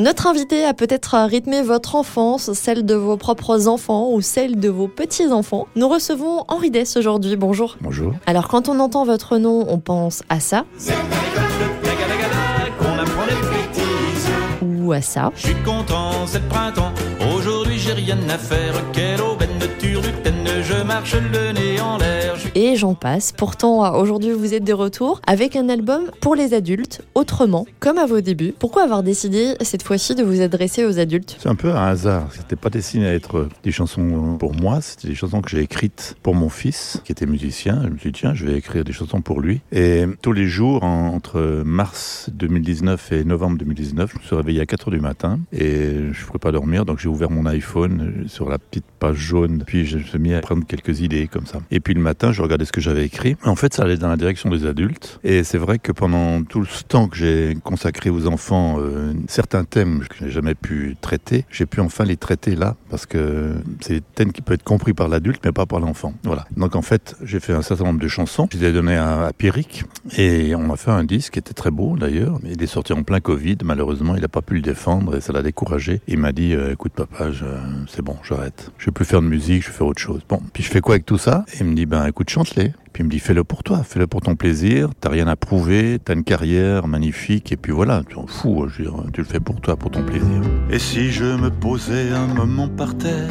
Notre invité a peut-être rythmé votre enfance, celle de vos propres enfants ou celle de vos petits-enfants. Nous recevons Henri Dess aujourd'hui. Bonjour. Bonjour. Alors, quand on entend votre nom, on pense à ça à ça. Je suis content, c'est le printemps. Aujourd'hui, j'ai rien à faire. Quelle aubaine turlupine, je marche le nez en l'air. Je- Et j'en passe. Pourtant, aujourd'hui, vous êtes de retour avec un album pour les adultes, autrement, comme à vos débuts. Pourquoi avoir décidé cette fois-ci de vous adresser aux adultes? C'est un peu un hasard. C'était pas destiné à être des chansons pour moi, c'était des chansons que j'ai écrites pour mon fils, qui était musicien. Je me suis dit, tiens, je vais écrire des chansons pour lui. Et tous les jours, en- entre mars 2019 et novembre 2019, je me suis réveillé à 4 heures du matin et je ne pouvais pas dormir, donc j'ai ouvert mon iPhone sur la petite page jaune, puis je me suis mis à prendre quelques idées comme ça. Et puis le matin, je regardais ce que j'avais écrit. En fait, ça allait dans la direction des adultes. Et c'est vrai que pendant tout le temps que j'ai consacré aux enfants euh, certains thèmes que je n'ai jamais pu traiter, j'ai pu enfin les traiter là, parce que c'est des thèmes qui peuvent être compris par l'adulte, mais pas par l'enfant. Voilà. Donc en fait, j'ai fait un certain nombre de chansons. Je les ai données à, à et on a fait un disque qui était très beau d'ailleurs. Il est sorti en plein Covid. Malheureusement, il n'a pas pu le défendre et ça l'a découragé. Il m'a dit, euh, écoute papa, c'est bon, j'arrête. Je vais plus faire de musique, je vais faire autre chose. Bon, puis je fais quoi avec tout ça? Et il me dit, ben écoute, chante-les. Puis il me dit, fais-le pour toi, fais-le pour ton plaisir. T'as rien à prouver, t'as une carrière magnifique, et puis voilà, tu t'en fous. Je veux tu le fais pour toi, pour ton plaisir. Et si je me posais un moment par terre,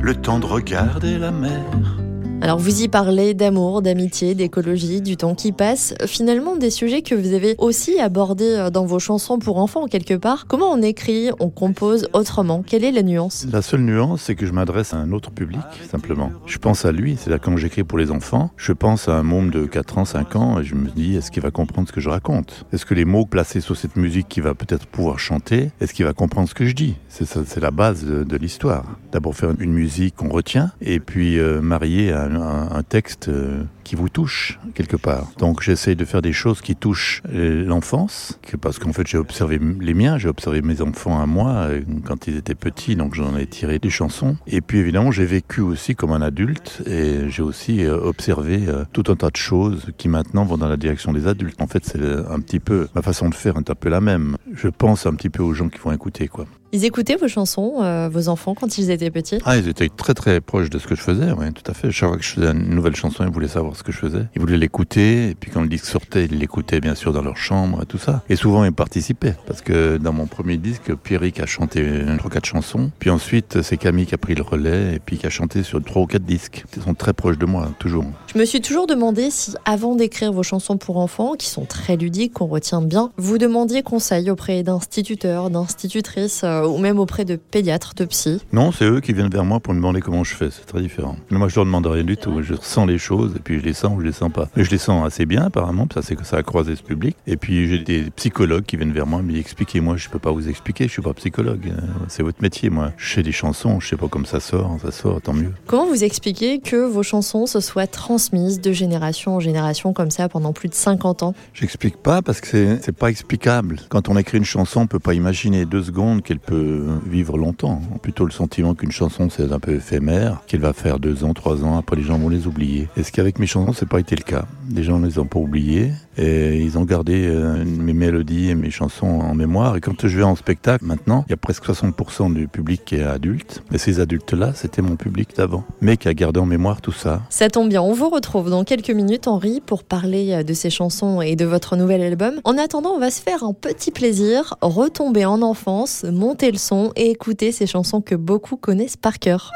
le temps de regarder la mer Alors, vous y parlez d'amour, d'amitié, d'écologie, du temps qui passe. Finalement, des sujets que vous avez aussi abordés euh, dans vos chansons pour enfants, quelque part. Comment on écrit, on compose autrement? Quelle est la nuance? La seule nuance, c'est que je m'adresse à un autre public, simplement. Je pense à lui, c'est-à-dire quand j'écris pour les enfants, je pense à un môme de 4 ans, 5 ans, et je me dis, est-ce qu'il va comprendre ce que je raconte? Est-ce que les mots placés sur cette musique qu'il va peut-être pouvoir chanter, est-ce qu'il va comprendre ce que je dis? C'est la base de, de l'histoire. D'abord faire une musique qu'on retient, et puis euh, marier à un, texte euh, qui vous touche, quelque part. Donc j'essaye de faire des choses qui touchent euh, l'enfance, parce qu'en fait j'ai observé les miens, j'ai observé mes enfants à moi euh, quand ils étaient petits, donc j'en ai tiré des chansons. Et puis évidemment j'ai vécu aussi comme un adulte, et j'ai aussi observé tout un tas de choses qui maintenant vont dans la direction des adultes. En fait c'est un petit peu, ma façon de faire est un peu la même. Je pense un petit peu aux gens qui vont écouter, quoi. Ils écoutaient vos chansons, euh, vos enfants, quand ils étaient petits? Ah, ils étaient très très proches de ce que je faisais, oui, tout à fait. Chaque fois que je faisais une nouvelle chanson, ils voulaient savoir ce que je faisais. Ils voulaient l'écouter, et puis quand le disque sortait, ils l'écoutaient bien sûr dans leur chambre et tout ça. Et souvent, ils participaient, parce que dans mon premier disque, Pierrick a chanté trois quatre chansons, puis ensuite, c'est Camille qui a pris le relais, et puis qui a chanté sur trois ou quatre disques. Ils sont très proches de moi, toujours. Je me suis toujours demandé si, avant d'écrire vos chansons pour enfants, qui sont très ludiques, qu'on retient bien, vous demandiez conseil auprès d'instituteurs, d'institutrices, euh, ou même auprès de pédiatres, de psy. Non, c'est eux qui viennent vers moi pour me demander comment je fais. C'est très différent. Mais moi, je leur demande rien du tout. Je ressens les choses et puis je les sens ou je les sens pas. Mais je les sens assez bien, apparemment. Ça, c'est que ça a croisé ce public. Et puis, j'ai des psychologues qui viennent vers moi disent expliquez-moi. Je peux pas vous expliquer. Je suis pas psychologue. Euh, C'est votre métier, moi. Je fais des chansons. Je sais pas comment ça sort. Ça sort, tant mieux. Comment vous expliquez que vos chansons se soient transmises de génération en génération comme ça pendant plus de 50 ans? J'explique pas parce que c'est pas explicable. Quand on écrit une chanson, on peut pas imaginer deux secondes qu'elle peut vivre longtemps. Plutôt le sentiment qu'une chanson c'est un peu éphémère, qu'elle va faire deux ans, trois ans, après les gens vont les oublier. Et ce qu'avec mes chansons, c'est pas été le cas? Les gens ne les ont pas oubliées et ils ont gardé euh, mes mélodies et mes chansons en mémoire. Et quand je vais en spectacle maintenant, il y a presque 60% du public qui est adulte. Et ces adultes-là, c'était mon public d'avant, mais qui a gardé en mémoire tout ça. Ça tombe bien, on vous retrouve dans quelques minutes, Henri, pour parler euh, de ces chansons et de votre nouvel album. En attendant, on va se faire un petit plaisir, retomber en enfance, monter le son et écouter ces chansons que beaucoup connaissent par cœur.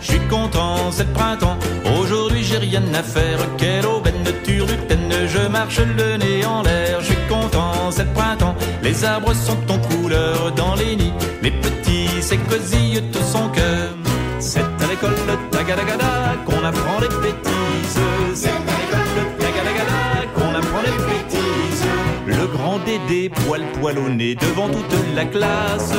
Je suis content, c'est le printemps. Aujourd'hui, j'ai rien à faire. Quelle aubaine turlupine, je marche le nez en l'air. Je suis content, c'est le printemps. Les arbres sont en couleur dans les nids. Poil poil au nez devant toute la classe,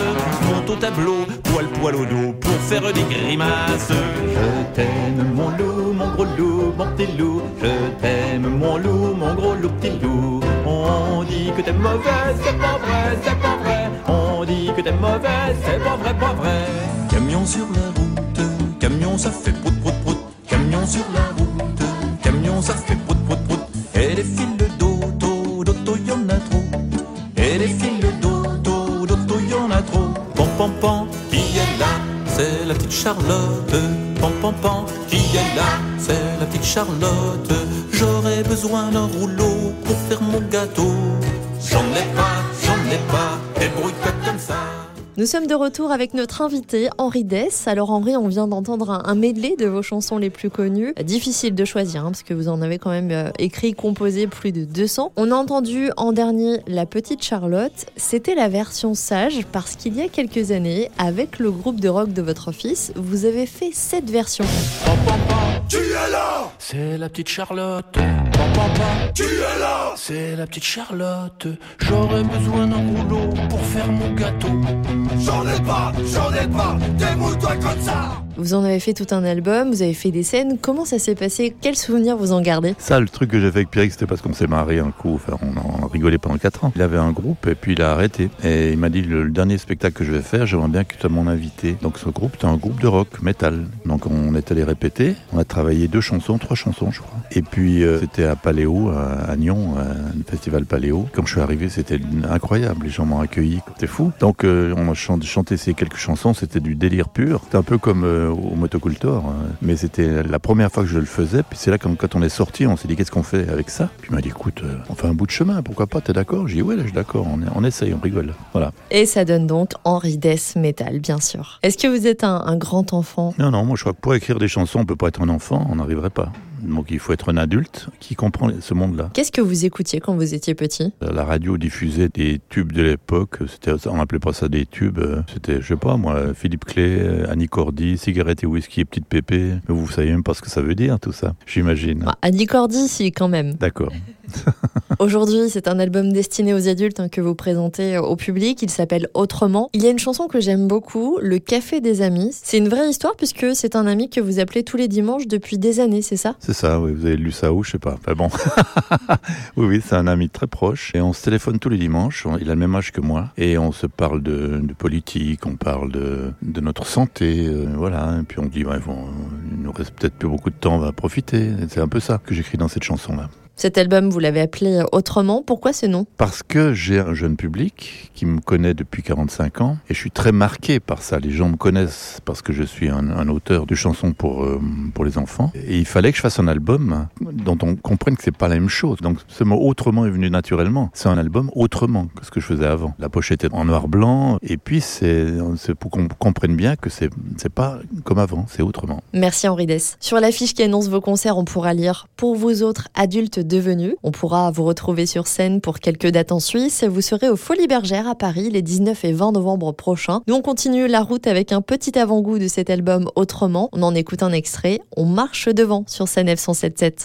monte au tableau, poil poil au dos pour faire des grimaces. Je t'aime mon loup, mon gros loup, mon petit loup. Je t'aime mon loup, mon gros loup, petit loup. On dit que t'es mauvais, c'est pas vrai, c'est pas vrai. On dit que t'es mauvais, c'est pas vrai, pas vrai. Camion sur la route, camion ça fait prout prout prout. Camion sur la route, camion ça fait C'est la petite Charlotte. Pam pam pam, qui est là C'est la petite Charlotte. J'aurais besoin d'un rouleau pour faire mon gâteau. J'en ai pas, j'en ai pas, débrouille-toi comme ça. Nous sommes de retour avec notre invité Henri Dess. Alors Henri, on vient d'entendre un, medley de vos chansons les plus connues. Difficile de choisir hein, parce que vous en avez quand même euh, écrit, composé plus de 200. On a entendu en dernier La Petite Charlotte. C'était la version sage parce qu'il y a quelques années, avec le groupe de rock de votre fils, vous avez fait cette version. C'est la petite Charlotte. Tu es là C'est la petite Charlotte. J'aurais besoin d'un rouleau pour faire mon gâteau. J'en ai pas, j'en ai pas. Débrouille-toi comme ça. Vous en avez fait tout un album, vous avez fait des scènes. Comment ça s'est passé? Quels souvenirs vous en gardez? Ça, le truc que j'ai fait avec Pierrick, c'était parce qu'on s'est marié un coup. Enfin, on en rigolait pendant 4 ans. Il avait un groupe et puis il a arrêté. Et il m'a dit le, le dernier spectacle que je vais faire, j'aimerais bien que tu sois mon invité. Donc ce groupe, c'était un groupe de rock, metal. Donc on est allé répéter. On a travaillé deux chansons, trois chansons, je crois. Et puis euh, c'était à Paléo, à, à Nyon, à un festival Paléo. Quand je suis arrivé, c'était incroyable. Les gens m'ont accueilli, c'était fou. Donc euh, on a chanté ces quelques chansons, c'était du délire pur. C'était un peu comme euh, au motocultor, hein. mais c'était la première fois que je le faisais. Puis c'est là quand, quand on est sorti, on s'est dit qu'est-ce qu'on fait avec ça? Puis il m'a dit écoute, euh, on fait un bout de chemin, pourquoi pas T'es d'accord? J'ai dit ouais, là, je suis d'accord. On, on essaye, on rigole. Voilà. Et ça donne donc Henri Dess Metal, bien sûr. Est-ce que vous êtes un, un grand enfant? Non, non, moi je crois que pour écrire des chansons, on peut pas être un enfant, on n'arriverait pas. Donc il faut être un adulte qui comprend ce monde-là. Qu'est-ce que vous écoutiez quand vous étiez petit? La radio diffusait des tubes de l'époque. C'était, on n'appelait pas ça des tubes. euh, C'était, je sais pas moi, Philippe Clé, euh, Annie Cordy, cigarette et whisky et petite pépé. Mais vous savez même pas ce que ça veut dire tout ça. J'imagine. Ah, Annie Cordy, si, quand même. D'accord. Aujourd'hui, c'est un album destiné aux adultes hein, que vous présentez au public. Il s'appelle Autrement. Il y a une chanson que j'aime beaucoup, Le Café des Amis. C'est une vraie histoire puisque c'est un ami que vous appelez tous les dimanches depuis des années, c'est ça? C'est ça, oui, vous avez lu ça où, je sais pas. Enfin bon. oui, oui, c'est un ami très proche. Et on se téléphone tous les dimanches. Il a le même âge que moi. Et on se parle de, politique, on parle de, notre santé. euh, voilà. Et puis on dit, ouais, bon, il nous reste peut-être plus beaucoup de temps, on va profiter. C'est un peu ça que j'écris dans cette chanson-là. Cet album, vous l'avez appelé Autrement. Pourquoi ce nom? Parce que j'ai un jeune public qui me connaît depuis 45 ans et je suis très marqué par ça. Les gens me connaissent parce que je suis un, un auteur de chansons pour, euh, pour les enfants. Et il fallait que je fasse un album dont on comprenne que c'est pas la même chose. Donc ce mot autrement est venu naturellement. C'est un album autrement que ce que je faisais avant. La pochette est en noir-blanc et puis c'est pour qu'on comprenne bien que c'est pas comme avant, c'est autrement. Merci Henri Dess. Sur l'affiche qui annonce vos concerts, on pourra lire Pour vous autres adultes devenus. On pourra vous retrouver sur scène pour quelques dates en Suisse. Vous serez au Folies Bergères à Paris les 19 et 20 novembre prochains. Nous, on continue la route avec un petit avant-goût de cet album Autrement. On en écoute un extrait. On marche devant sur scène F177.